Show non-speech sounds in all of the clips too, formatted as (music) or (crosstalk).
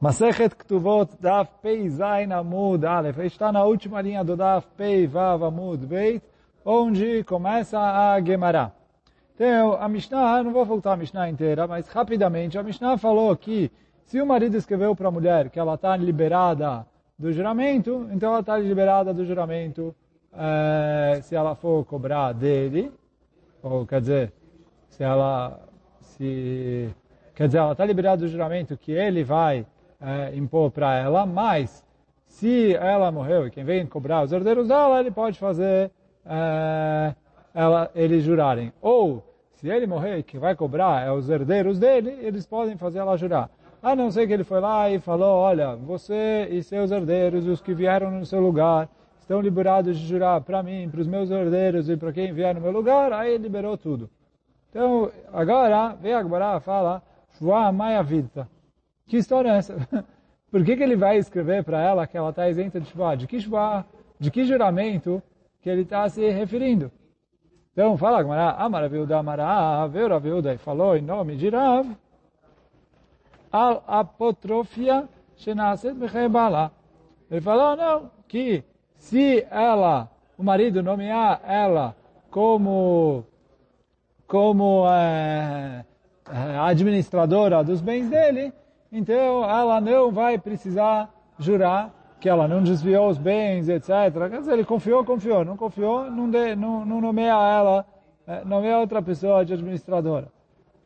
Masechet Ktuvot Daf Pei Zain Amud Aleph. Está na última linha do Daf Pei Vav Amud Beit, onde começa a Gemara. Então, a Mishnah, não vou voltar a Mishnah inteira, mas rapidamente, a Mishnah falou que se o marido escreveu para a mulher que ela está liberada do juramento, então ela está liberada do juramento é, se ela for cobrar dele, ou quer dizer, se ela se quer dizer, ela está liberada do juramento que ele vai é, impor para ela, mas se ela morreu e quem vem cobrar os herdeiros dela, ele pode fazer é, ela, eles jurarem. Ou, se ele morrer e quem vai cobrar é os herdeiros dele, eles podem fazer ela jurar. A não ser que ele foi lá e falou, olha, você e seus herdeiros os que vieram no seu lugar estão liberados de jurar para mim, para os meus herdeiros e para quem vier no meu lugar, aí liberou tudo. Então, agora, vem agora fala, Shua Maya Vidta. Que história é essa? (laughs) Por que, que ele vai escrever para ela que ela está isenta de Shua? De que Shua? De que juramento que ele está se referindo? Então, fala Gamara, Amaravilda Amara, Veuravilda, e falou em nome de Rav, al apotrofia shenaset bechebala. Ele falou, não, que se ela, o marido nomear ela como como é, administradora dos bens dele, então ela não vai precisar jurar que ela não desviou os bens, etc. Quer dizer, ele confiou, confiou. Não confiou, não, de, não, não nomeia ela, é, nomeia outra pessoa de administradora.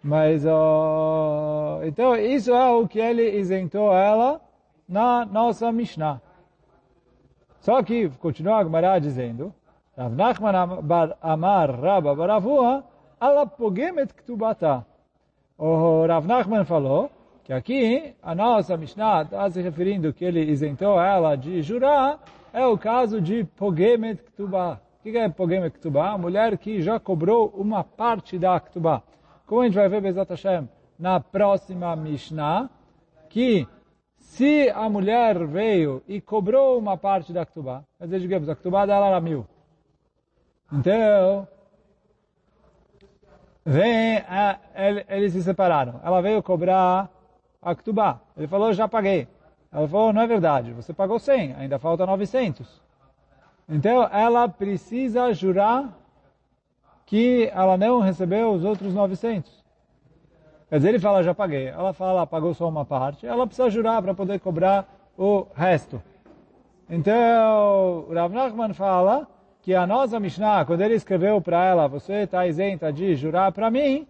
Mas, uh, então, isso é o que ele isentou ela na nossa Mishnah. Só que, continua a Gemara dizendo, Rav Nachman Amar Rabba Baravua, ala pogemet ktubata. O Rav Nachman falou, que aqui a nossa Mishnah está se referindo que ele isentou ela de jurar, é o caso de Pogemet Ktubah. O que é Pogemet Ktubah? A mulher que já cobrou uma parte da Ktubah. Como a gente vai ver, Bezat Hashem, na próxima Mishnah, que se a mulher veio e cobrou uma parte da Ktubah, quer dizer, digamos, a Ktubah dela era mil. Então, vem, eles se separaram. Ela veio cobrar a Ktubá. Ele falou, já paguei. Ela falou, não é verdade, você pagou 100, ainda falta 900. Então, ela precisa jurar que ela não recebeu os outros 900. Quer dizer, ele fala, já paguei. Ela fala, pagou só uma parte. Ela precisa jurar para poder cobrar o resto. Então, Rav Nachman fala que a nossa Mishnah, quando ele escreveu para ela, você está isenta de jurar para mim,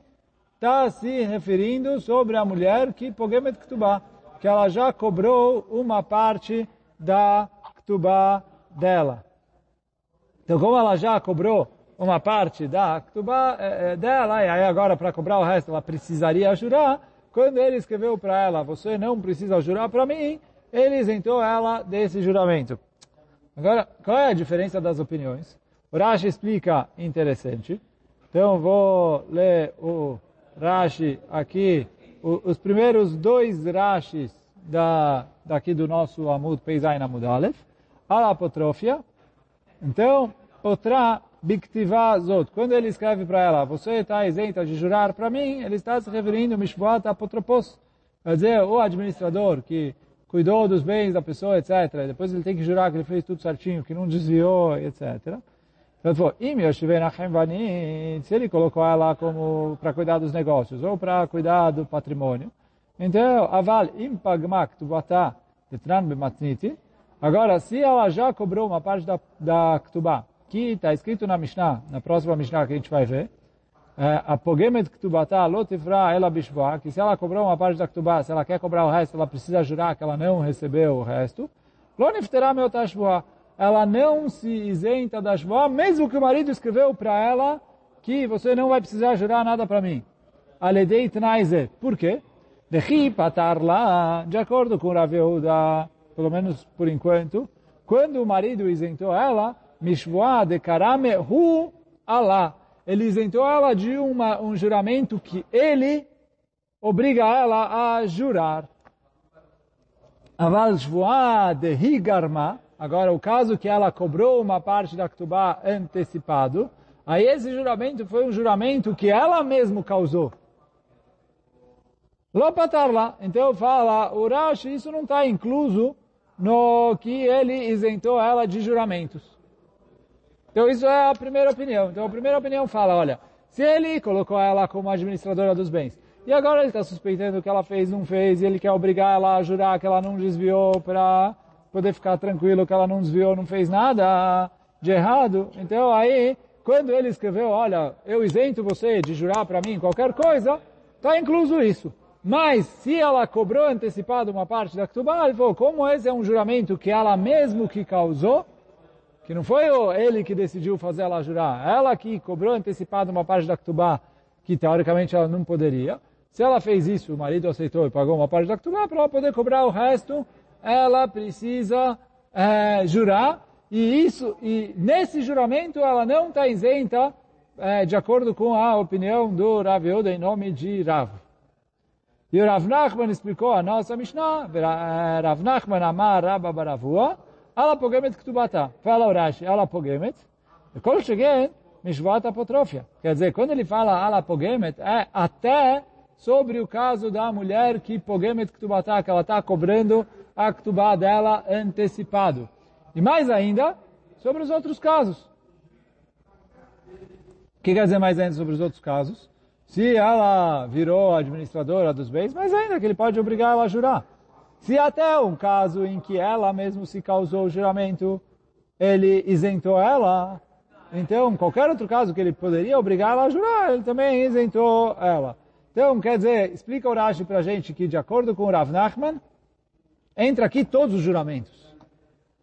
está se referindo sobre a mulher que Pogemet Ktubá, que ela já cobrou uma parte da Ktubá dela. Então, como ela já cobrou uma parte da Ktubá é, é, dela, e aí agora para cobrar o resto ela precisaria jurar, quando ele escreveu para ela, você não precisa jurar para mim, ele isentou ela desse juramento. Agora, qual é a diferença das opiniões? O Rashi explica interessante. Então, vou ler o Rashi aqui, os primeiros dois Rashis da, daqui do nosso Amud Peizai Amud Aleph, a apotrofia. Então, Potra Biktiva Zot, quando ele escreve para ela, você está isenta de jurar para mim, ele está se referindo Mishvoat Apotropos, quer dizer, o administrador que cuidou dos bens da pessoa, etc. Depois ele tem que jurar que ele fez tudo certinho, que não desviou, etc. Então, falou, se ele colocou ela como para cuidar dos negócios ou para cuidar do patrimônio, então, aval impagmak tubata tetran bematniti. Agora, se ela já cobrou uma parte da, da ktubá, que está escrito na Mishnah, na próxima Mishnah que a gente vai ver, é, a pogemet ktubata lotifra ela bishva, que se ela cobrou uma parte da ktubá, se ela quer cobrar o resto, ela precisa jurar que ela não recebeu o resto. Lo nifterá meu tashbuah ela não se isenta da Shvoah, mesmo que o marido escreveu para ela que você não vai precisar jurar nada para mim. Aledei Tnaize. Por quê? De acordo com Rav Yehuda, pelo menos por enquanto, quando o marido isentou ela, Mishvoah de Karame Hu. Ele isentou ela de uma, um juramento que ele obriga ela a jurar. Aval Shvoah de Higarma, Agora, o caso que ela cobrou uma parte da Ktubá antecipado, aí esse juramento foi um juramento que ela mesma causou. Lopatar lá. Então fala, o isso não está incluso no que ele isentou ela de juramentos. Então isso é a primeira opinião. Então a primeira opinião fala, olha, se ele colocou ela como administradora dos bens, e agora ele está suspeitando que ela fez, não fez, e ele quer obrigar ela a jurar que ela não desviou para poder ficar tranquilo que ela não desviou, não fez nada de errado. Então aí, quando ele escreveu, olha, eu isento você de jurar para mim qualquer coisa, está incluso isso. Mas se ela cobrou antecipado uma parte da Ktubá, ele falou, como esse é um juramento que ela mesmo que causou, que não foi ele que decidiu fazer ela jurar, ela que cobrou antecipado uma parte da Ktubá, que teoricamente ela não poderia. Se ela fez isso, o marido aceitou e pagou uma parte da Ktubá, para ela poder cobrar o resto, ela precisa é, jurar, e isso, e nesse juramento ela não está isenta, é, de acordo com a opinião do Rav Yehuda em nome de Rav. E o Rav Nachman explicou a nossa Mishnah, Rav Nachman amar Rabba Baravua, ala pogemet ktubata. Fala o Rashi, ala pogemet. Quando cheguei, mishvat apotrofia. Quer dizer, quando ele fala ala pogemet, é até sobre o caso da mulher que pogemet ktubata, que ela está cobrando a dela antecipado. E mais ainda, sobre os outros casos. O que quer dizer mais ainda sobre os outros casos? Se ela virou administradora dos bens, mas ainda que ele pode obrigar ela a jurar. Se até um caso em que ela mesmo se causou o juramento, ele isentou ela, então qualquer outro caso que ele poderia obrigar ela a jurar, ele também isentou ela. Então, quer dizer, explica o Rashi para a gente que, de acordo com o Rav Nachman, entra aqui todos os juramentos.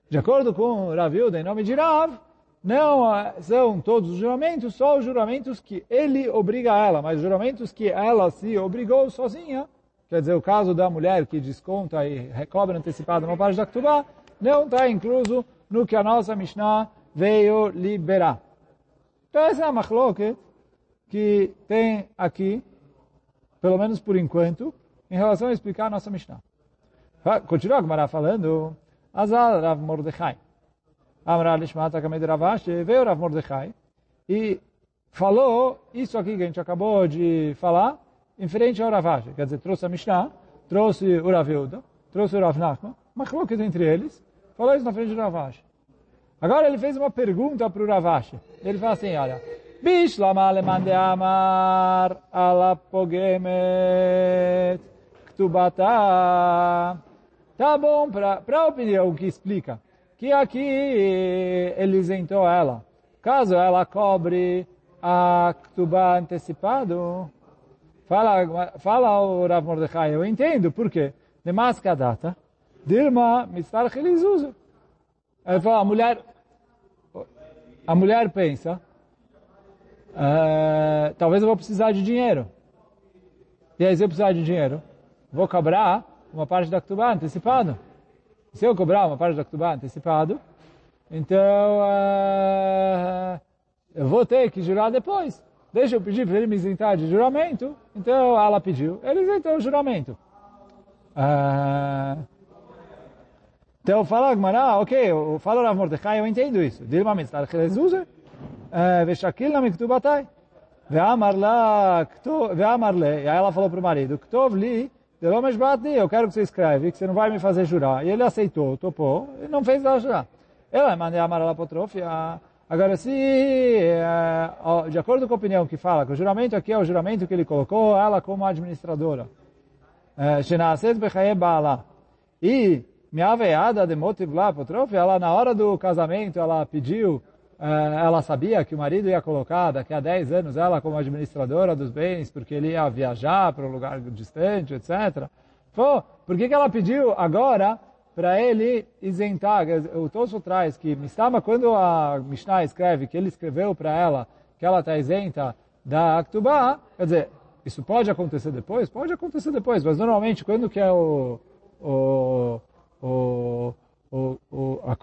De acordo com o Rav Yuda, em nome de Rav, não são todos os juramentos, só os juramentos que ele obriga ela, mas juramentos que ela se obrigou sozinha, quer dizer, o caso da mulher que desconta e recobra antecipado uma parte da Ktubá, não está incluso no que a nossa Mishnah veio liberar. Então essa é a machloket que tem aqui, pelo menos por enquanto, em relação a explicar a nossa Mishnah. Continua a Gemara falando, Azal Rav Mordechai. Amra Lishmata Kamed Ravashi, veio Rav Mordechai e falou isso aqui que a gente acabou de falar em frente ao Ravashi. Quer dizer, trouxe a Mishnah, trouxe o Rav trouxe o Rav Nachman, machloket entre eles, falou isso na frente do Ravashi. Agora ele fez uma pergunta para o Ravashi. Ele fala assim, olha, Bishlama alemande amar ala pogemet ktubata. Tá bom, para a opinião que explica que aqui ele isentou ela. Caso ela cobre a Ktubá antecipado, fala, fala o Rav Mordechai, eu entendo, por quê? De masca data, Dilma mistar chelizuza. Ele fala, a mulher, a mulher pensa, uh, talvez eu vou precisar de dinheiro. E aí, se eu precisar de dinheiro, vou cobrar uma parte da Ktubá antecipado. Se eu cobrar uma parte da Ktubá antecipado, então uh, eu vou ter que jurar depois. Deixa eu pedir para ele me isentar de juramento. Então ela pediu, ele isentou o juramento. Uh, então fala Gmará, ok, fala Rav Mordecai, eu entendo isso. Dilma mitzvah rezuzer, eh, veshakil na miktubatai. Ve'amar la, ve'amar le, e aí ela falou para o marido, ktov li, Delomesh Batni, eu quero que você escreve, que você não vai me fazer jurar. E ele aceitou, topou, e não fez ela jurar. Ela mandei amar ela apotrofia. Agora, se, de acordo com a opinião que fala, que o juramento aqui é o juramento que ele colocou ela como administradora. Baala. E minha aveada de motiv lá apotrofia, ela na hora do casamento, ela pediu ela sabia que o marido ia colocar daqui a 10 anos ela como administradora dos bens, porque ele ia viajar para um lugar distante, etc. Pô, por que, que ela pediu agora para ele isentar? O Tosso traz que Mistama, quando a Mishnah escreve que ele escreveu para ela que ela está isenta da Aktubá, quer dizer, isso pode acontecer depois? Pode acontecer depois, mas normalmente quando que é o, o, o o, o, a,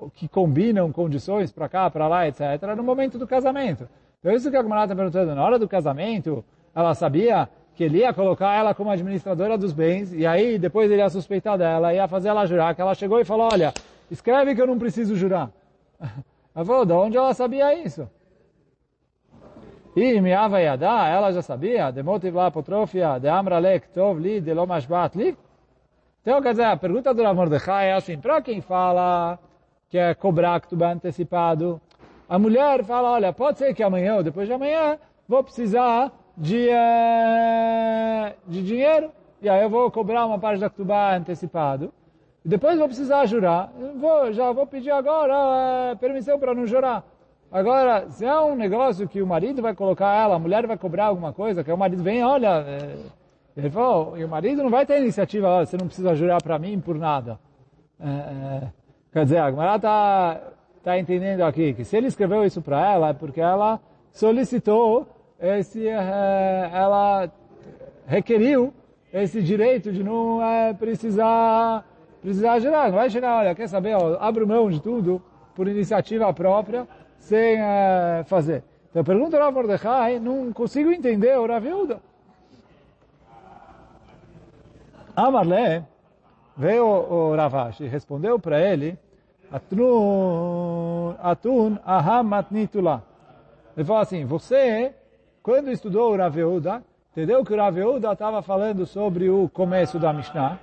o, que combinam condições para cá, para lá, etc., no momento do casamento. Então isso que a Gemara está na hora do casamento, ela sabia que ele ia colocar ela como administradora dos bens, e aí depois ele ia suspeitar dela, ia fazer ela jurar, que ela chegou e falou, olha, escreve que eu não preciso jurar. (laughs) Ela falou, de onde ela sabia isso? E Miava Yadá, ela já sabia, de motiv la apotrofia, de amralek tov li, de lomashbat li. Então, quer dizer, a pergunta do Rav Mordechai é assim, para quem fala que é cobrar que tu antecipado, a mulher fala, olha, pode ser que amanhã ou depois de amanhã vou precisar de, uh, de dinheiro, e aí eu vou cobrar uma parte da Ktubá antecipado, e depois vou precisar jurar, vou, já vou pedir agora uh, permissão para não jurar. Agora, se é um negócio que o marido vai colocar ela, a mulher vai cobrar alguma coisa, que o marido vem, olha, é, ele falou, e o marido não vai ter iniciativa, você não precisa jurar para mim por nada. É, é, quer dizer, a Gemara está tá entendendo aqui que se ele escreveu isso para ela é porque ela solicitou esse, é, ela requeriu esse direito de não é, precisar precisar jurar. Não vai chegar, olha, quer saber, ó, abro mão de tudo por iniciativa própria sem uh, fazer. Então pergunta ao Mordecai, não consigo entender o Rav Yehuda. Amarle veio o Ravash e respondeu para ele, Atun, atun aham matnitula. Ele falou assim, você, quando estudou o Rav Yehuda, entendeu que o Rav Yehuda estava falando sobre o começo da Mishnah,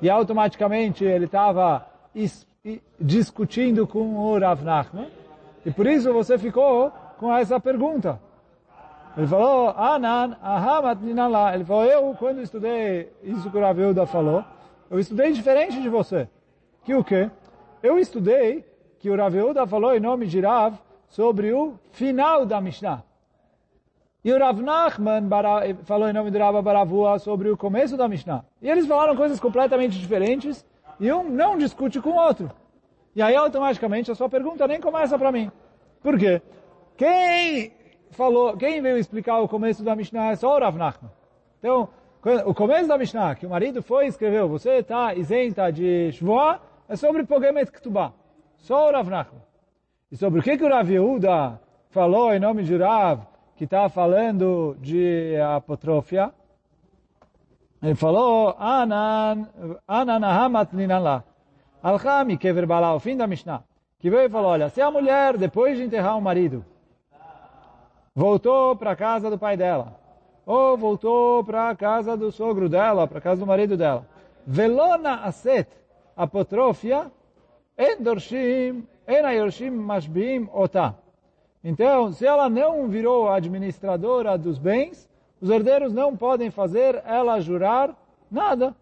e automaticamente ele estava discutindo com o Rav Nachman, e por isso você ficou com essa pergunta. Ele falou, Anan, Ahamat Ninalá. Ele falou, eu, quando estudei isso que o Rav falou, eu estudei diferente de você. Que o quê? Eu estudei que o Rav falou em nome de Rav sobre o final da Mishnah. E o Rav Nachman falou em nome de Rav Baravua sobre o começo da Mishnah. E eles falaram coisas completamente diferentes e um não discute com o outro. E aí automaticamente a sua pergunta nem começa para mim. Por quê? Quem falou, quem veio explicar o começo da Mishnah é só o Rav Nachman. Então, o começo da Mishnah, que o marido foi e escreveu, você está isenta de Shvoah, é sobre Pogemet Ktubah. Só o Rav Nachman. E sobre o que, que o Rav Yehuda falou em nome de Rav, que está falando de apotrofia, ele falou, Anan, Anan Ahamat Ninallah. Alchami, Kever Balá, o fim da Mishnah, que veio e falou, olha, se a mulher, depois de enterrar o marido, voltou para a casa do pai dela, ou voltou para a casa do sogro dela, para a casa do marido dela, velona aset apotrofia, endorshim, enayorshim mashbim ota. Então, se ela não virou administradora dos bens, os herdeiros não podem fazer ela jurar nada.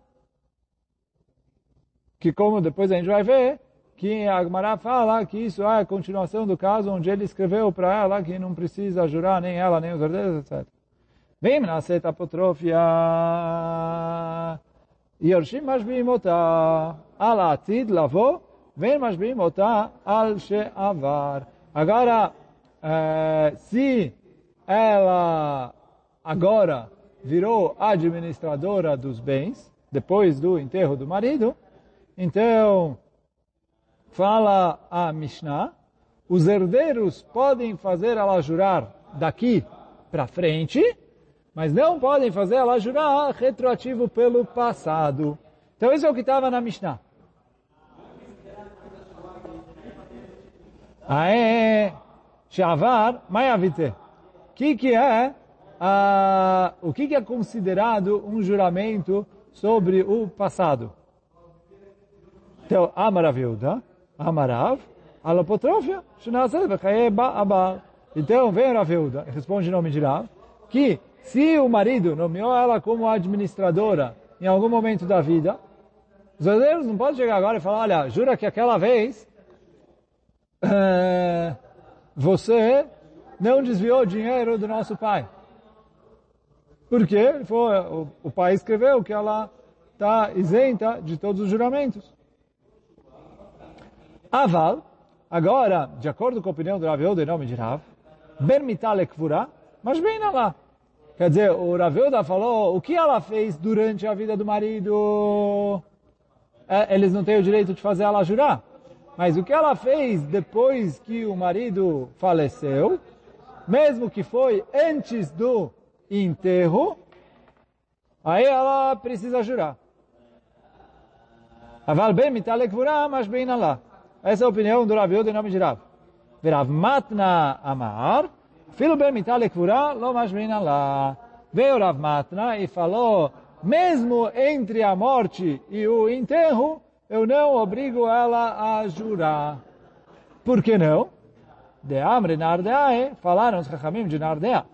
Que como depois a gente vai ver, que a Agmará fala que isso é a continuação do caso onde ele escreveu para ela que não precisa jurar nem ela, nem os herdeiros, etc. Vem nascer apotrofia. Yorshim mashbim ota. Al atid lavo. Vem mashbim ota. Al she'avar. Agora, eh, se ela agora virou administradora dos bens, depois do enterro do marido, então, fala a Mishnah, os herdeiros podem fazer ela jurar daqui para frente, mas não podem fazer ela jurar retroativo pelo passado. Então isso é o que estava na Mishnah. Aé, Shavar, Mayavite. O que, que é, o que, que é considerado um juramento sobre o passado? Então, Amarav Yehuda, Amarav, Alopotrofia. Então, vem Rav Yehuda, responde em nome de Rav, que se o marido nomeou ela como administradora em algum momento da vida, os herdeiros não podem chegar agora e falar, olha, jura que aquela vez é, você não desviou dinheiro do nosso pai. Porque foi, o, o pai escreveu que ela está isenta de todos os juramentos. Aval, agora, de acordo com a opinião do Rav Yehuda em nome de Rav, Kvura, mas bem lá. Quer dizer, o Rav Yehuda falou, o que ela fez durante a vida do marido? É, eles não têm o direito de fazer ela jurar. Mas o que ela fez depois que o marido faleceu, mesmo que foi antes do enterro, aí ela precisa jurar. Aval bem mitale mas bem lá. Essa é a opinião do Rav Yehuda nome de Rav. Verav Matna Amar, Filo ben mitale kvura, lo mashmina lá. Veio Rav Matna e falou, mesmo entre a morte e o enterro, eu não obrigo ela a jurar. Por que não? De Amre Nardeae, falaram os Chachamim de Nardea,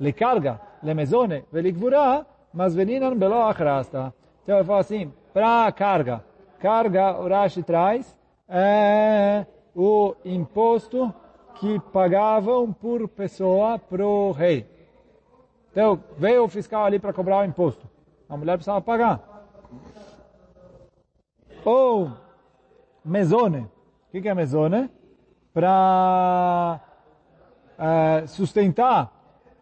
le carga, le mezone, velikvura, mas veninan belo achrasta. Então eu falo assim, para carga, carga, o Rashi traz, é o imposto que pagavam por pessoa para o rei. Então, veio o fiscal ali para cobrar o imposto. A mulher precisava pagar. Ou mesone. O que é mesone? Para é, sustentar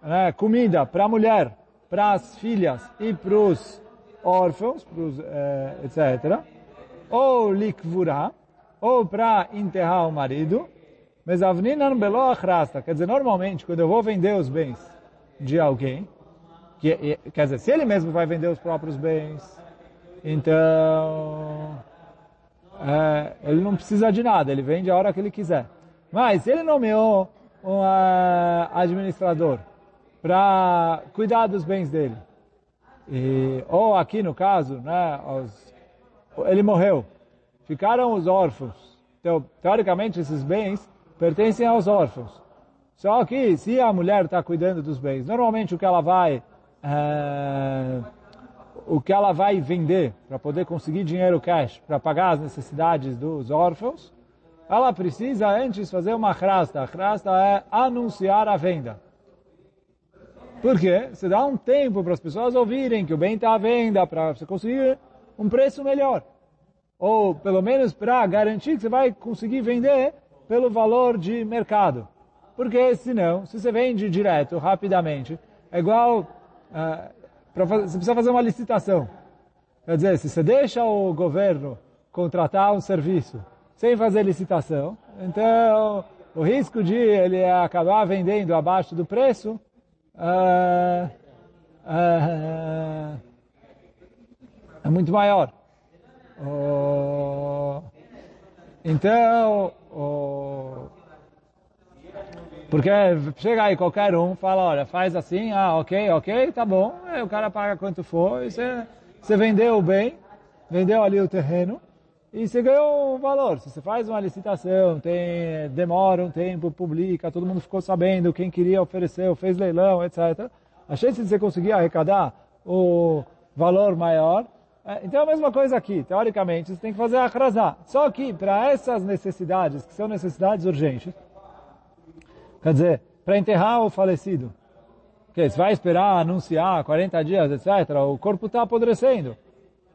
né, comida para a mulher, para as filhas e para os órfãos, pros, é, etc. Ou likvura, ou para enterrar o marido. Mas avninan belo achrasta. Quer dizer, normalmente, quando eu vou vender os bens de alguém, que, quer dizer, se ele mesmo vai vender os próprios bens, então é, ele não precisa de nada, ele vende a hora que ele quiser. Mas se ele nomeou um uh, administrador para cuidar dos bens dele, e, ou aqui no caso, né, os, ele morreu, ficaram os órfãos. Então, teoricamente, esses bens pertencem aos órfãos. Só que se a mulher está cuidando dos bens, normalmente o que ela vai é, o que ela vai vender para poder conseguir dinheiro cash para pagar as necessidades dos órfãos, ela precisa antes fazer uma crasta. A crasta é anunciar a venda. Por quê? Você dá um tempo para as pessoas ouvirem que o bem está à venda para você conseguir um preço melhor. Ou pelo menos para garantir que você vai conseguir vender pelo valor de mercado. Porque senão, se você vende direto, rapidamente, é igual, fazer, você precisa fazer uma licitação. Quer dizer, se você deixa o governo contratar um serviço sem fazer licitação, então o risco de ele acabar vendendo abaixo do preço uh, uh, é muito maior. Então, porque chega aí qualquer um, fala, olha, faz assim, ah, ok, ok, tá bom, aí o cara paga quanto for, você, você vendeu o bem, vendeu ali o terreno, e você ganhou um valor. Se você faz uma licitação, tem, demora um tempo, publica, todo mundo ficou sabendo, quem queria ofereceu, fez leilão, etc. A chance de você conseguir arrecadar o valor maior então é a mesma coisa aqui. Teoricamente, você tem que fazer a crasá. Só que para essas necessidades, que são necessidades urgentes, quer dizer, para enterrar o falecido, que você vai esperar anunciar 40 dias, etc., o corpo está apodrecendo.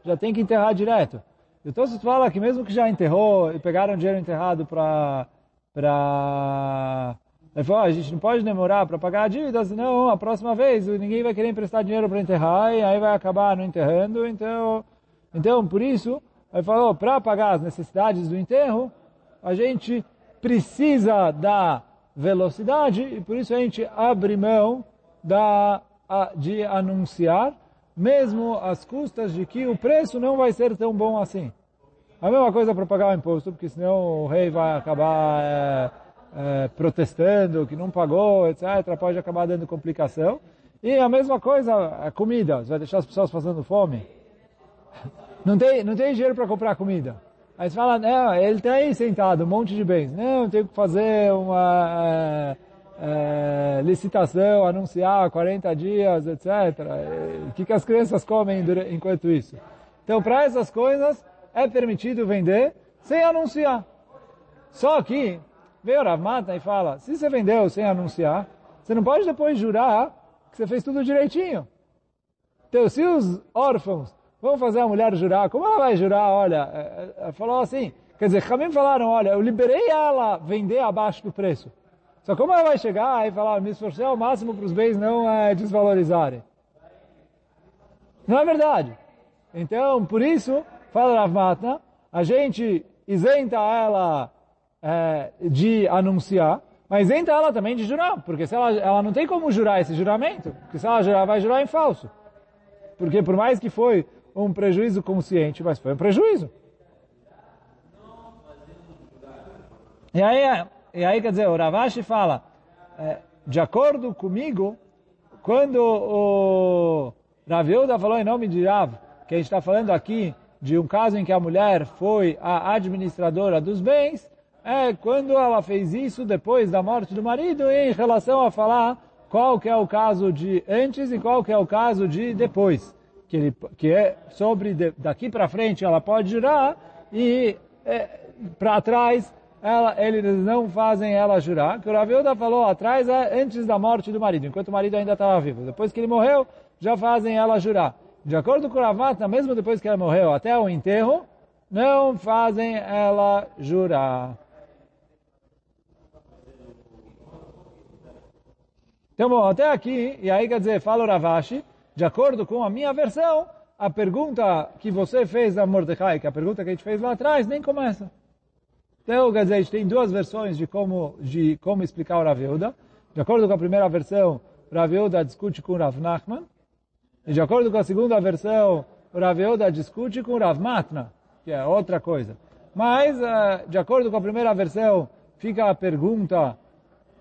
Já tem que enterrar direto. Então você fala que mesmo que já enterrou e pegaram dinheiro enterrado para para ele falou, a gente não pode demorar para pagar a dívida, senão a próxima vez ninguém vai querer emprestar dinheiro para enterrar e aí vai acabar não enterrando. Então, então por isso, ele falou, para pagar as necessidades do enterro, a gente precisa da velocidade e por isso a gente abre mão da, de anunciar, mesmo às custas de que o preço não vai ser tão bom assim. A mesma coisa para pagar o imposto, porque senão o rei vai acabar... É, é, protestando, que não pagou, etc., pode acabar dando complicação. E a mesma coisa, a comida, você vai deixar as pessoas passando fome. (laughs) Não tem, não tem dinheiro para comprar comida. Aí você fala, não, ele está aí sentado, um monte de bens. Não, tem que fazer uma é, é, licitação, anunciar 40 dias, etc. O que, que as crianças comem enquanto isso? Então, para essas coisas, é permitido vender sem anunciar. Só que Veio Rav Mata e fala, se você vendeu sem anunciar, você não pode depois jurar que você fez tudo direitinho. Então, se os órfãos vão fazer a mulher jurar, como ela vai jurar? Olha, ela é, é, falou assim, quer dizer, também falaram, olha, eu liberei ela vender abaixo do preço. Só como ela vai chegar e falar, me esforcei ao máximo para os bens não é, desvalorizarem? Não é verdade. Então, por isso, fala Rav Mata, a gente isenta ela é, de anunciar, mas entra ela também de jurar, porque se ela, ela não tem como jurar esse juramento, porque se ela jurar, vai jurar em falso. Porque por mais que foi um prejuízo consciente, mas foi um prejuízo. E aí, e aí quer dizer, o Ravashi fala, é, de acordo comigo, quando o Rav Yehuda falou em nome de Rav, que a gente está falando aqui de um caso em que a mulher foi a administradora dos bens, é quando ela fez isso depois da morte do marido em relação a falar qual que é o caso de antes e qual que é o caso de depois. Que, ele, que é sobre de, daqui para frente ela pode jurar e é, para trás ela, eles não fazem ela jurar. Que o Ravilda falou atrás é antes da morte do marido, enquanto o marido ainda estava vivo. Depois que ele morreu, já fazem ela jurar. De acordo com o Ravata, mesmo depois que ela morreu até o enterro, não fazem ela jurar. Então, bom, até aqui, e aí quer dizer, fala o Ravashi, de acordo com a minha versão, a pergunta que você fez a Mordecai, que a pergunta que a gente fez lá atrás, nem começa. Então, quer dizer, a gente tem duas versões de como, de como explicar o Rav De acordo com a primeira versão, o Rav discute com Rav Nachman. E de acordo com a segunda versão, o Rav discute com Rav Matna, que é outra coisa. Mas, eh, de acordo com a primeira versão, fica a pergunta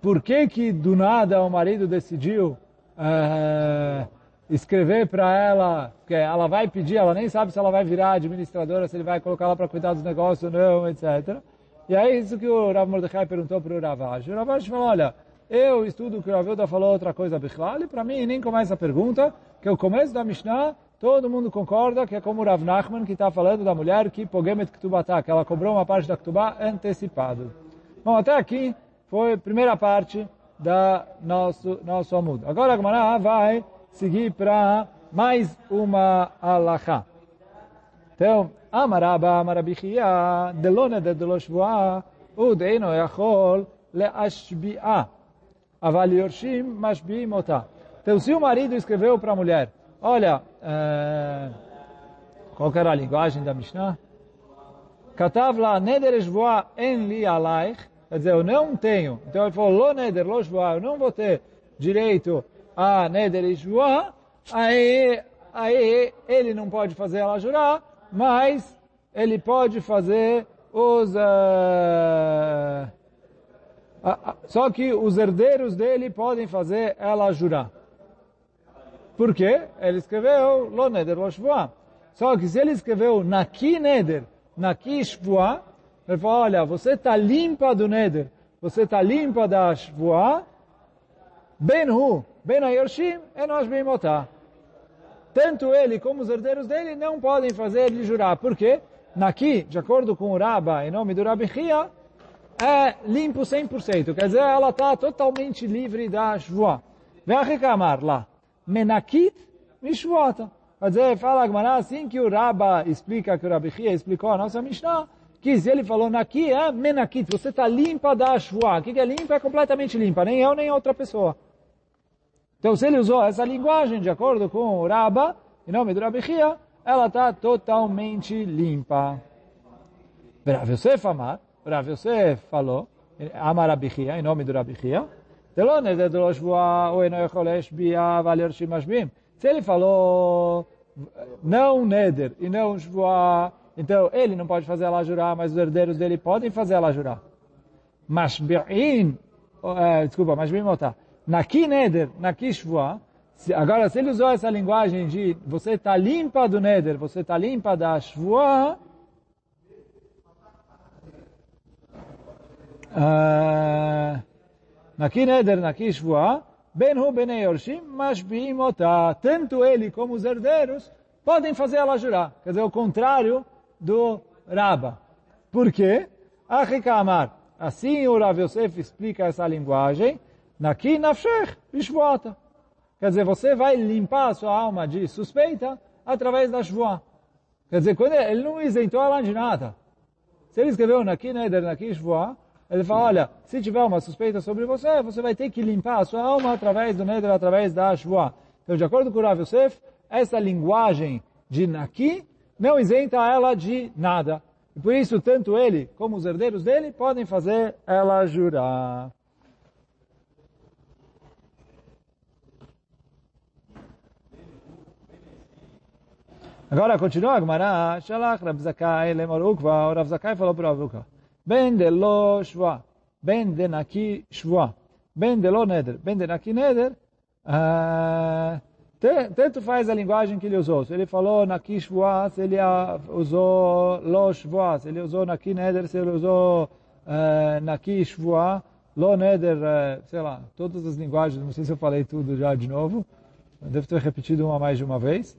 por que que do nada o marido decidiu uh, escrever para ela, que ela vai pedir, ela nem sabe se ela vai virar administradora, se ele vai colocar ela para cuidar dos negócios ou não, etc. E aí isso que o Rav Mordecai perguntou para o Ravash. O Ravash falou, olha, eu estudo que o Ravilda falou outra coisa Bichlal, e para mim nem começa a pergunta, que o começo da Mishnah, todo mundo concorda que é como o Rav Nachman que está falando da mulher que pogemet ktubatá, que ela cobrou uma parte da ktubá antecipado. Bom, até aqui foi a primeira parte da nosso, nosso amud. Agora a Gemara vai seguir para mais uma alahá. Então, Amaraba, Amarabichia, Delone de Deloshvoa, Udeino Yachol, Leashbi'a. Aval Yorshim, Mashbi'im Otah. Então, se o marido escreveu para a mulher, olha, é, qual era a linguagem da Mishnah? Katav la neder en alaich, Quer dizer, eu não tenho. Então ele falou, lo neder, lo eu não vou ter direito a neder e shvoah. Aí, aí ele não pode fazer ela jurar, mas ele pode fazer os... Uh, só que os herdeiros dele podem fazer ela jurar. Por quê? Ele escreveu lo neder, lo. Só que se ele escreveu naki neder, naki shvoah, ele falou, olha, você está limpa do Neder, você está limpa da Shvuah, ben hu, ben ayershim, enosh bimotah. Tanto ele como os herdeiros dele não podem fazer ele jurar. Por quê? Naqui, de acordo com o Rabba, em nome do Rabi Chia, é limpo 100%. Quer dizer, ela está totalmente livre da Shvuah. Vem reclamar lá. Menakit mishvuata. Quer dizer, fala Agmará, assim que o Rabba explica, que o Rabi Chia explicou a nossa Mishnah, que se ele falou naqui, é menakit, você está limpa da shua. O que é limpa? É completamente limpa, nem eu, nem outra pessoa. Então, se ele usou essa linguagem, de acordo com o Rabba, em nome do Rabi Chia, ela está totalmente limpa. Rav Yosef Amar, Rav Yosef falou, Amar Rabi Chia, em nome do Rabi Chia, se ele falou não neder e não shvoah, então, ele não pode fazer ela jurar, mas os herdeiros dele podem fazer ela jurar. Mashbi'in, uh, desculpa, Mashbi'in motar. Naki neder, naki shvua. Agora, se ele usou essa linguagem de você está limpa do neder, você está limpa da shvua, uh, naki neder, naki shvua, ben hu ben yorshim, mashbi'im Tanto ele como os herdeiros podem fazer ela jurar. Quer dizer, o contrário do Raba. Por quê? Achikamar. Assim o Rav Yosef explica essa linguagem. Naki nafshech bishvuata. Quer dizer, você vai limpar a sua alma de suspeita através da shvuah. Quer dizer, quando ele, ele não isentou ela de nada. Se ele escreveu naki neder, naki shvuah, ele fala, olha, se tiver uma suspeita sobre você, você vai ter que limpar a sua alma através do neder, através da shvuah. Então, de acordo com o Rav Yosef, essa linguagem de naki não isenta ela de nada. E por isso, tanto ele como os herdeiros dele podem fazer ela jurar. Agora continua a Gemara, Shalach Rav Zakai lemor Ukva, o Rav Zakai falou para o Ukva, Ben de lo shva, ben de naki shva, ben de lo neder, ben de naki neder, uh, tanto faz a linguagem que ele usou. Se ele falou naki shvuah, se ele usou lo shvuah, se ele usou naki neder, se ele usou uh, naki shvuah, lo neder, uh, sei lá, todas as linguagens, não sei se eu falei tudo já de novo, devo ter repetido uma mais de uma vez.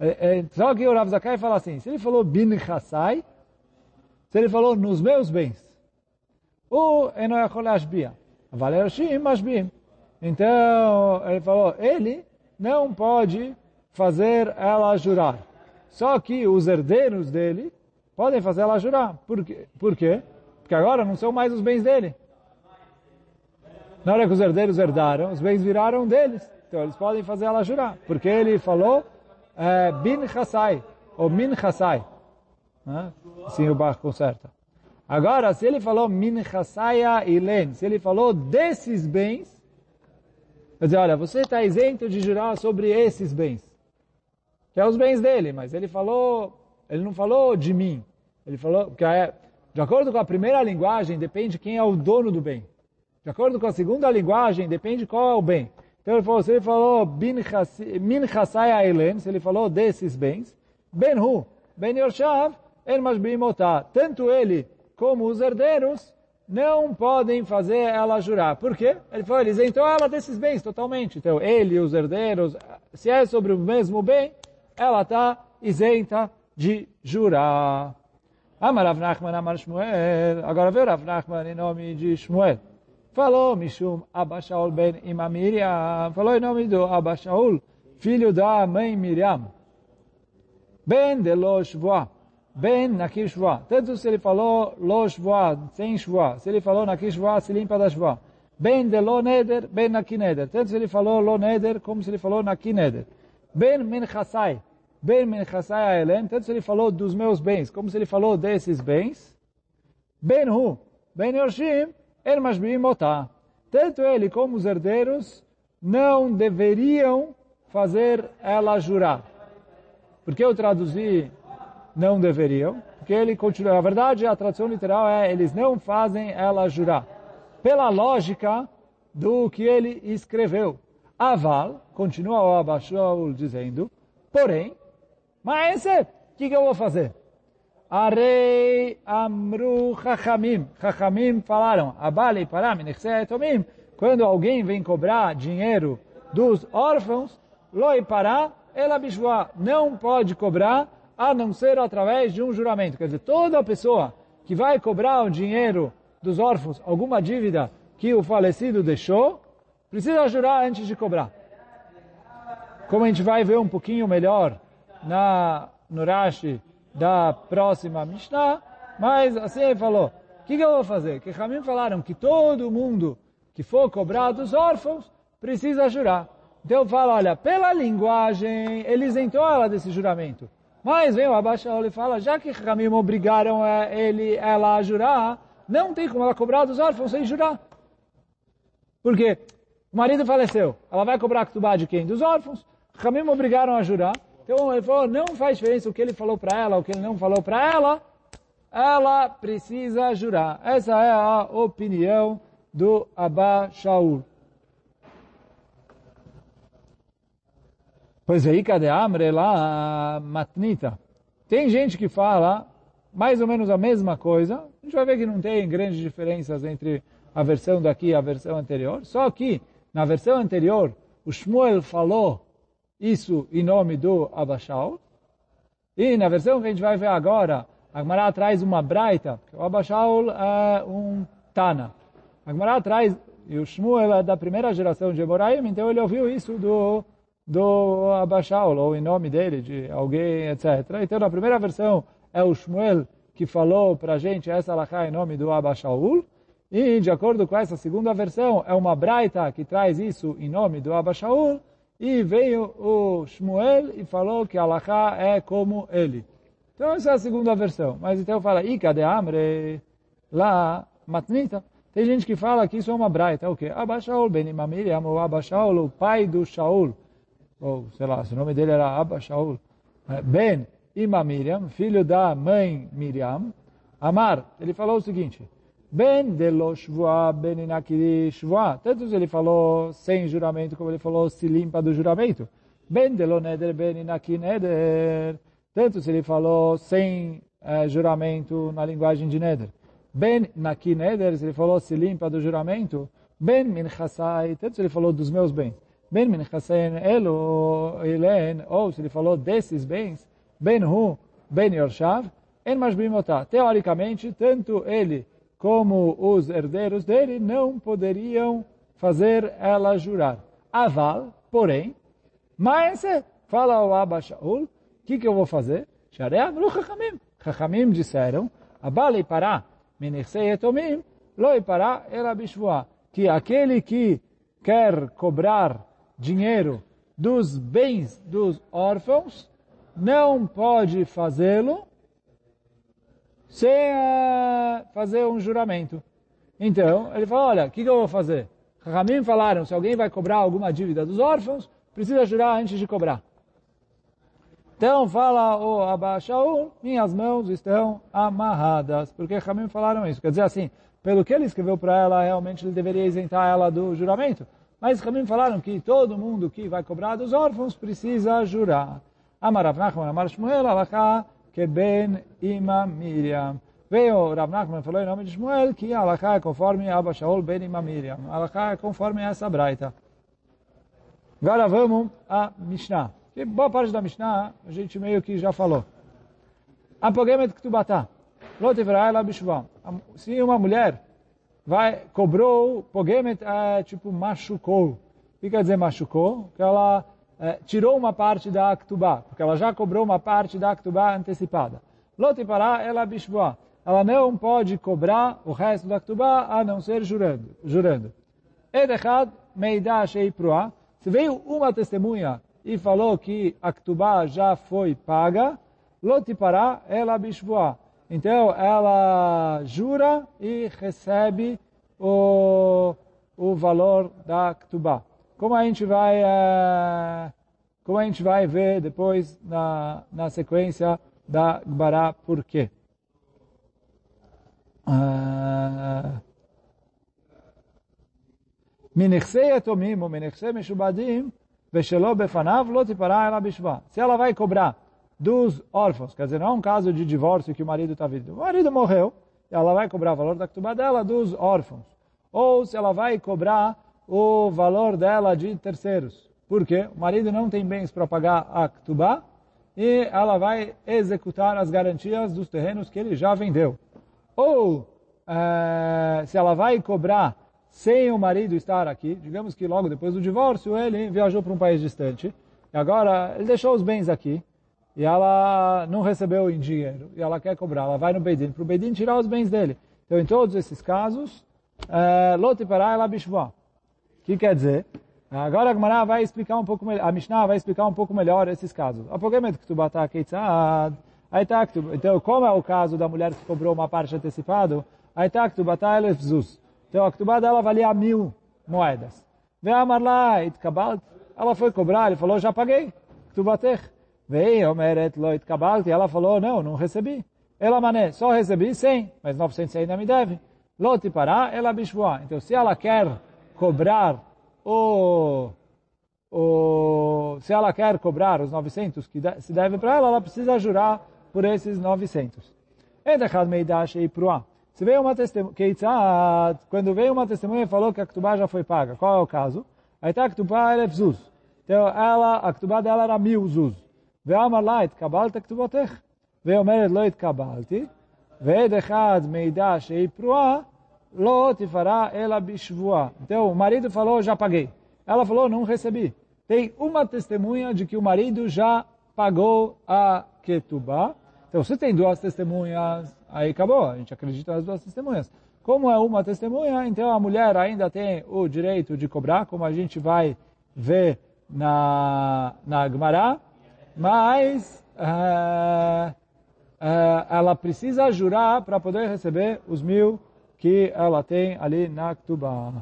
É, é, só que o Rav Zakai fala assim, se ele falou bin chassai, se ele falou nos meus bens, o enoyachol ashbia, valerashim ashbim. Então, ele falou, ele não pode fazer ela jurar. Só que os herdeiros dele podem fazer ela jurar. Por quê? Por quê? Porque agora não são mais os bens dele. Na hora que os herdeiros herdaram, os bens viraram deles. Então eles podem fazer ela jurar. Porque ele falou é, bin chassai, ou min chassai. Né? Assim o Bach conserta. Agora, se ele falou min chassaya ilen, se ele falou desses bens, quer dizer, olha, você está isento de jurar sobre esses bens. Que é os bens dele, mas ele falou, ele não falou de mim. Ele falou, que é, de acordo com a primeira linguagem, depende quem é o dono do bem. De acordo com a segunda linguagem, depende qual é o bem. Então ele falou, se ele falou min chassaya ilen, se ele falou desses bens, ben hu, ben yorshav, en mashbim Tanto ele como os herdeiros não podem fazer ela jurar. Por quê? Ele falou, ele isentou ela desses bens totalmente. Então, ele os herdeiros, se é sobre o mesmo bem, ela está isenta de jurar. Amar Rav Amar Shmuel. Agora veio Rav em nome de Shmuel. Falou, Mishum Abba ben Ima Miriam. Falou em nome do Abba Shaul, filho da mãe Miriam. Ben de lo Shvoah ben nakir shvua. Tanto se ele falou lo shvua, sem shvua. Se ele falou nakir shvua, se limpa da shvua. Ben de lo neder, ben nakir neder. Tanto se ele falou lo neder, como se ele falou nakir neder. Ben min chasai, ben min chasai aelen. Tanto se ele falou dos meus bens, como se ele falou desses bens. Ben hu, ben yoshim, er mashbiim otah. Tanto ele como os herdeiros não deveriam fazer ela jurar. Porque eu traduzi não deveriam, porque ele continua. A verdade, a tradução literal é eles não fazem ela jurar. Pela lógica do que ele escreveu. Aval, continua o Abashol dizendo, porém, mas o que, que eu vou fazer? Arei amru chachamim. Chachamim falaram, abale param etomim. Quando alguém vem cobrar dinheiro dos órfãos, loi pará, ela bishua. Não pode cobrar a não ser através de um juramento. Quer dizer, toda pessoa que vai cobrar o dinheiro dos órfãos, alguma dívida que o falecido deixou, precisa jurar antes de cobrar. Como a gente vai ver um pouquinho melhor na, no Rashi da próxima Mishnah, mas assim ele falou, o que, que, eu vou fazer? Que Ramim falaram que todo mundo que for cobrar dos órfãos precisa jurar. Então eu falo, olha, pela linguagem, ele isentou ela desse juramento. Mas vem o Abashaol e fala, já que Ramim obrigaram ele, ela a jurar, não tem como ela cobrar dos órfãos sem jurar. Por quê? O marido faleceu. Ela vai cobrar a Ktubá de quem? Dos órfãos. Ramim obrigaram a jurar. Então ele falou, não faz diferença o que ele falou para ela, o que ele não falou para ela. Ela precisa jurar. Essa é a opinião do Abba Shaul. Pois aí, cadê Amre lá, matnita? Tem gente que fala mais ou menos a mesma coisa. A gente vai ver que não tem grandes diferenças entre a versão daqui e a versão anterior. Só que, na versão anterior, o Shmuel falou isso em nome do Abashal. E na versão que a gente vai ver agora, a Gemara traz uma braita, o Abashal é um Tana. A Gemara traz, e o Shmuel é da primeira geração de Eboraim, então ele ouviu isso do do Abashaul, ou em nome dele, de alguém, etc. Então, na primeira versão, é o Shmuel que falou para a gente essa alahá em nome do Abashaul, e, de acordo com essa segunda versão, é uma braita que traz isso em nome do Abashaul, e veio o Shmuel e falou que alahá é como ele. Então, essa é a segunda versão. Mas então fala, Ika de Amre, lá, matnita. Tem gente que fala que isso é uma braita. O quê? Abashaul, Ben Miriam, o Abashaul, o pai do Shaul ou sei lá, se o nome dele era Abba Shaul, é, Ben Ima Miriam, filho da mãe Miriam, Amar, ele falou o seguinte, Ben de lo shvua, ben inakiri shvua. Tanto ele falou sem juramento, como ele falou se limpa do juramento. Ben de lo neder, ben inaki neder. Tanto ele falou sem eh, juramento na linguagem de neder. Ben naki neder, ele falou se limpa do juramento. Ben min chasai, tanto se ele falou dos meus bens. Ben min chasai elo, ilen, ou se ele falou desses bens. Ben hu, ben yorshav, en mashbimotá. Teoricamente, tanto ele como os herdeiros dele não poderiam fazer ela jurar. Aval, porém, mas fala o Abba Shaul, o que, que eu vou fazer? Shaream lo chachamim. Chachamim disseram, Abale pará, menichsei etomim, lo pará ela bishvua. Que aquele que quer cobrar dinheiro dos bens dos órfãos, não pode fazê-lo sem uh, fazer um juramento. Então, ele falou, olha, o que, que, eu vou fazer? Ramim falaram, se alguém vai cobrar alguma dívida dos órfãos, precisa jurar antes de cobrar. Então, fala o Abashaul, minhas mãos estão amarradas. Porque Ramim falaram isso. Quer dizer assim, pelo que ele escreveu para ela, realmente ele deveria isentar ela do juramento. Mas Ramim falaram que todo mundo que vai cobrar dos órfãos precisa jurar. Amarav Nachman, Amar Shmuel, Alachá, que Ben Ima Miriam. Veio Rav Nachman falou em nome de Shmuel que Alaká é conforme Abba Shaul Ben Ima Miriam. Alaká é conforme essa braita. Agora vamos a Mishnah. Que boa parte da Mishnah a gente meio que já falou. Apogemet Ktubatá. Lotivraela Bishvam. Se uma mulher vai, cobrou, Pogemet é tipo machucou. O que quer dizer machucou? Que ela é, tirou uma parte da Aktubá, porque ela já cobrou uma parte da Aktubá antecipada. Lotipará, ela bishboa. Ela não pode cobrar o resto da Aktubá a não ser jurando. jurando. Edechad meidá shei proa. Se veio uma testemunha e falou que a Aktubá já foi paga, lotipará, ela bishboa. Então, ela jura e recebe o, o valor da Aktubá como a gente vai, uh, como a gente vai ver depois na, na sequência da Gbará, por quê? Uh, מנכסי יתומים ומנכסי משובדים ושלא בפניו לא תיפרע אלא בשבע. Se ela vai cobrar dos órfãos, quer dizer, não é um caso de divórcio que o marido está vindo. O marido morreu, ela vai cobrar o valor da ktubá dela dos órfãos. Ou se ela vai cobrar o valor dela de terceiros. Por quê? O marido não tem bens para pagar a Ktubá e ela vai executar as garantias dos terrenos que ele já vendeu. Ou, é, se ela vai cobrar sem o marido estar aqui, digamos que logo depois do divórcio ele viajou para um país distante e agora ele deixou os bens aqui e ela não recebeu em dinheiro e ela quer cobrar, ela vai no Beidin para o Beidin tirar os bens dele. Então, em todos esses casos, é, Lotipará ela bishvah que quer dizer? Agora a Gemara vai explicar um pouco melhor, a Mishnah vai explicar um pouco melhor esses casos. Então, como é o caso da mulher que cobrou uma parte antecipada, então a ktubá dela valia mil moedas. Ela foi cobrar, ele falou, já paguei. Ktubatech. Veio, omeret, lo itkabalt, e ela falou, não, não recebi. Ela mané, só recebi 100, mas 900 ainda me deve. Loti pará, ela bishvoa. Então, se ela quer cobrar o, o, se ela quer cobrar os 900 que se deve para ela, ela precisa jurar por esses 900. Se veio uma testemunha, quando veio uma testemunha e falou que a Ktubá já foi paga, qual é o caso? Aí está a Ktubá é zuz. Então ela, a Ktubá dela era mil zuz. ואמר לה, התקבלת כתובתך? ואומרת, לא התקבלתי, ועד אחד מידע שהיא פרועה, Lo tifará ela bishvua. Então, o marido falou, já paguei. Ela falou, não recebi. Tem uma testemunha de que o marido já pagou a ketubá. Então, se tem duas testemunhas, aí acabou. A gente acredita nas duas testemunhas. Como é uma testemunha, então a mulher ainda tem o direito de cobrar, como a gente vai ver na, na Gemara, mas uh, uh, ela precisa jurar para poder receber os mil que ela tem ali na Ktubá.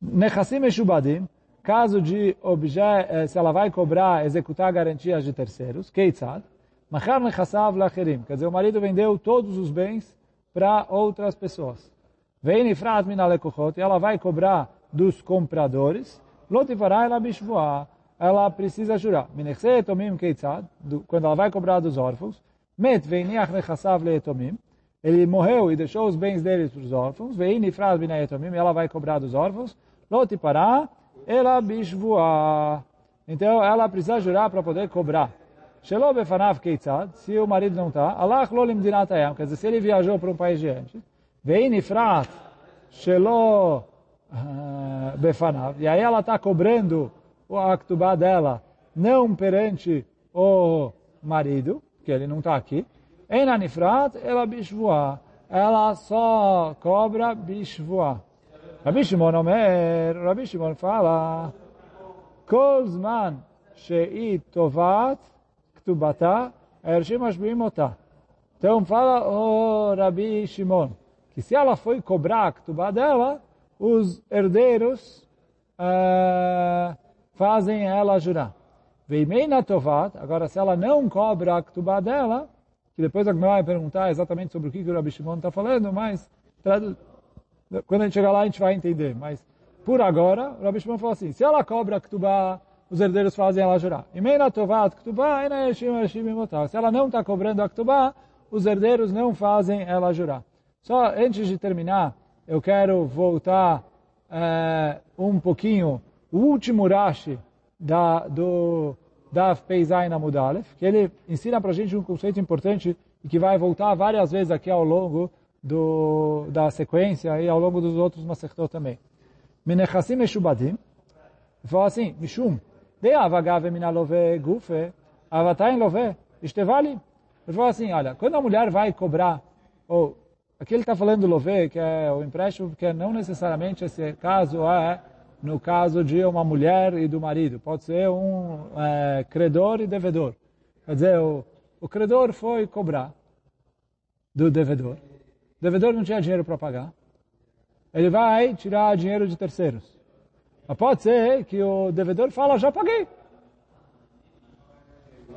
Nechassim Meshubadim, caso de objeto, eh, se ela vai cobrar, executar garantias de terceiros, Keitzad, Machar Nechassav Lacherim, quer dizer, o marido vendeu todos os bens para outras pessoas. Vem Nifrat Minalekochot, e ela vai cobrar dos compradores, Lotifará ela bishvoah, ela precisa jurar. Minechse etomim keitzad, quando ela vai cobrar dos órfãos, met veiniach nechassav leetomim, ele morreu e deixou os bens deles para os órfãos, vein nifraz bina etomim, ela vai cobrar dos órfãos, lotipará, ela bishvoah. Então ela precisa jurar para poder cobrar. Shelo befanav keitzad, se o marido não está, Allah lo limdinat ayam, quer dizer, se ele viajou para um país de antes, vein nifrat, shelo befanav, e aí ela está cobrando o actubá dela, não perante o marido, que ele não está aqui, em Anifrat, ela bishvoa. Ela só cobra bishvoa. Rabi Shimon Omer, Rabi Shimon fala, Kozman she'i tovat ktubata ershim ashbim. Então fala o oh, Rabi Shimon, que se ela foi cobrar a ktubá dela, os herdeiros uh, fazem ela jurar. Veimeina tovat, agora se ela não cobra a ktubá dela, que depois a Gemara vai perguntar exatamente sobre o que, que o Rabi Shimon está falando, mas quando a gente chegar lá a gente vai entender. Mas por agora, o Rabi Shimon falou assim, se ela cobra a ktubá, os herdeiros fazem ela jurar. Imeina tovat ktubá, se ela não está cobrando a ktubá, os herdeiros não fazem ela jurar. Só antes de terminar, eu quero voltar é, um pouquinho o último Rashi da, do Daf Peizai Namudalef, que ele ensina para a gente um conceito importante e que vai voltar várias vezes aqui ao longo do, da sequência e ao longo dos outros Masechtot também. Menechassim Meshubadim, fala assim, Mishum, de avagave minalove gufe, avatain love, estevali. Ele fala assim, olha, quando a mulher vai cobrar, ou aqui ele está falando love, que é o empréstimo, porque não necessariamente esse caso é no caso de uma mulher e do marido. Pode ser um é, credor e devedor. Quer dizer, o, o credor foi cobrar do devedor. O devedor não tinha dinheiro para pagar. Ele vai tirar dinheiro de terceiros. Mas pode ser que o devedor fala, já paguei.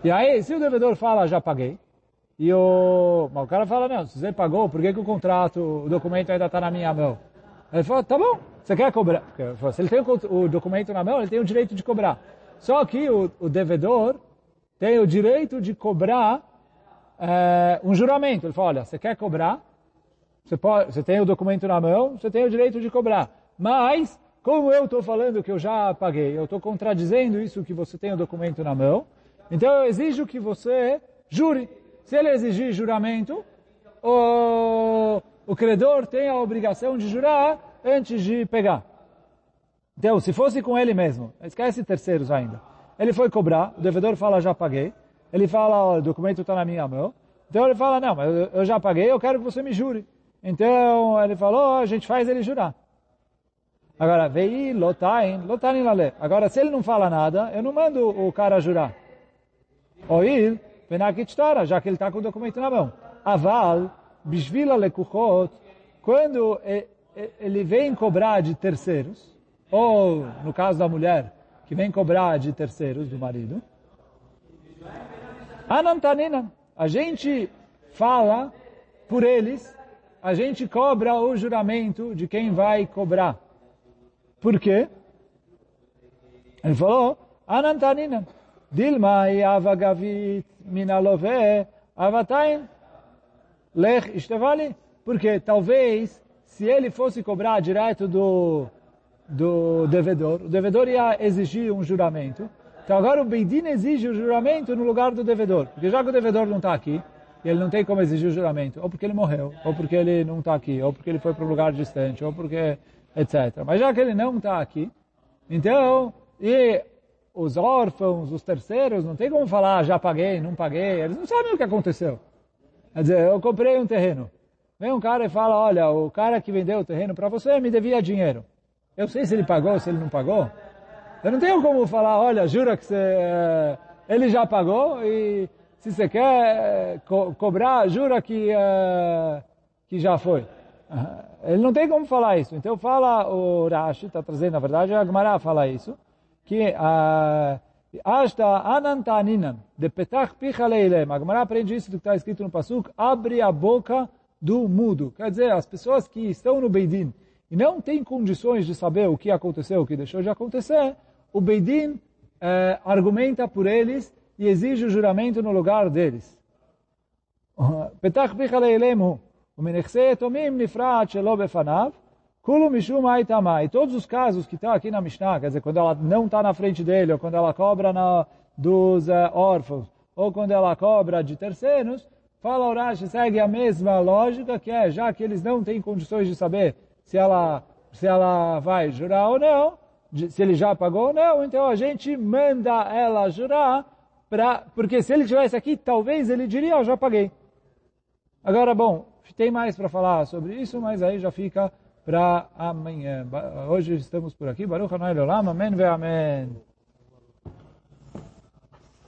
E aí, se o devedor fala, já paguei, e o, mas o cara fala, não, se você pagou, por que, que o contrato, o documento ainda está na minha mão? Ele fala, tá bom, você quer cobrar? Se ele tem o documento na mão, ele tem o direito de cobrar. Só que o, o devedor tem o direito de cobrar é, um juramento. Ele fala, olha, você quer cobrar? Você, pode, você tem o documento na mão, você tem o direito de cobrar. Mas, como eu estou falando que eu já paguei, eu estou contradizendo isso que você tem o documento na mão, então eu exijo que você jure. Se ele exigir juramento, o, o credor tem a obrigação de jurar antes de pegar. Então, se fosse com ele mesmo, esquece terceiros ainda. Ele foi cobrar, o devedor fala, já paguei. Ele fala, o documento está na minha mão. Então ele fala, não, mas eu já paguei, eu quero que você me jure. Então ele falou, a gente faz ele jurar. Agora, vei lotain, lotain lale. Agora, se ele não fala nada, eu não mando o cara jurar. Ou ir, penakitstara, já que ele está com o documento na mão. Aval, bishvila lekuchot, quando ele vem cobrar de terceiros, ou no caso da mulher, que vem cobrar de terceiros, do marido, Anantanina, a gente fala por eles, a gente cobra o juramento de quem vai cobrar. Por quê? Ele falou, Anantanina, Dilma e Avagavit minalove avatain lech ishtevali. Porque talvez se ele fosse cobrar direto do, do devedor, o devedor ia exigir um juramento. Então agora o Beidin exige o juramento no lugar do devedor. Porque já que o devedor não está aqui, ele não tem como exigir o juramento, ou porque ele morreu, ou porque ele não está aqui, ou porque ele foi para um lugar distante, ou porque etc. Mas já que ele não está aqui, então, e os órfãos, os terceiros, não tem como falar, já paguei, não paguei, eles não sabem o que aconteceu. Quer dizer, eu comprei um terreno. Vem um cara e fala, olha, o cara que vendeu o terreno para você me devia dinheiro. Eu sei se ele pagou, se ele não pagou. Eu não tenho como falar, olha, jura que você, uh, ele já pagou e se você quer uh, co cobrar, jura que, uh, que já foi. Ele não tem como falar isso. Então fala o Rashi, está trazendo, na verdade, a Gemara fala isso, que Ashta anantaninan, de petach picha leilem. A aprende isso do que está escrito no Pasuk, abre a boca do mudo. Quer dizer, as pessoas que estão no Beidin e não têm condições de saber o que aconteceu, o que deixou de acontecer, o Beidin eh, argumenta por eles e exige o juramento no lugar deles. (laughs) Petach picha leilemu, uminechse etomim nifrat shelo befanav, kulu mishum aitamai. Todos os casos que estão aqui na Mishnah, quer dizer, quando ela não está na frente dele, ou quando ela cobra na, dos uh, órfãos, ou quando ela cobra de terceiros, fala o Rashi, segue a mesma lógica, que é, já que eles não têm condições de saber se ela, se ela vai jurar ou não, se ele já pagou ou não, então a gente manda ela jurar, pra, porque se ele estivesse aqui, talvez ele diria, eu já paguei. Agora, bom, tem mais para falar sobre isso, mas aí já fica para amanhã. Hoje estamos por aqui. Baruch Hanoi Olam. Amém ve Amém.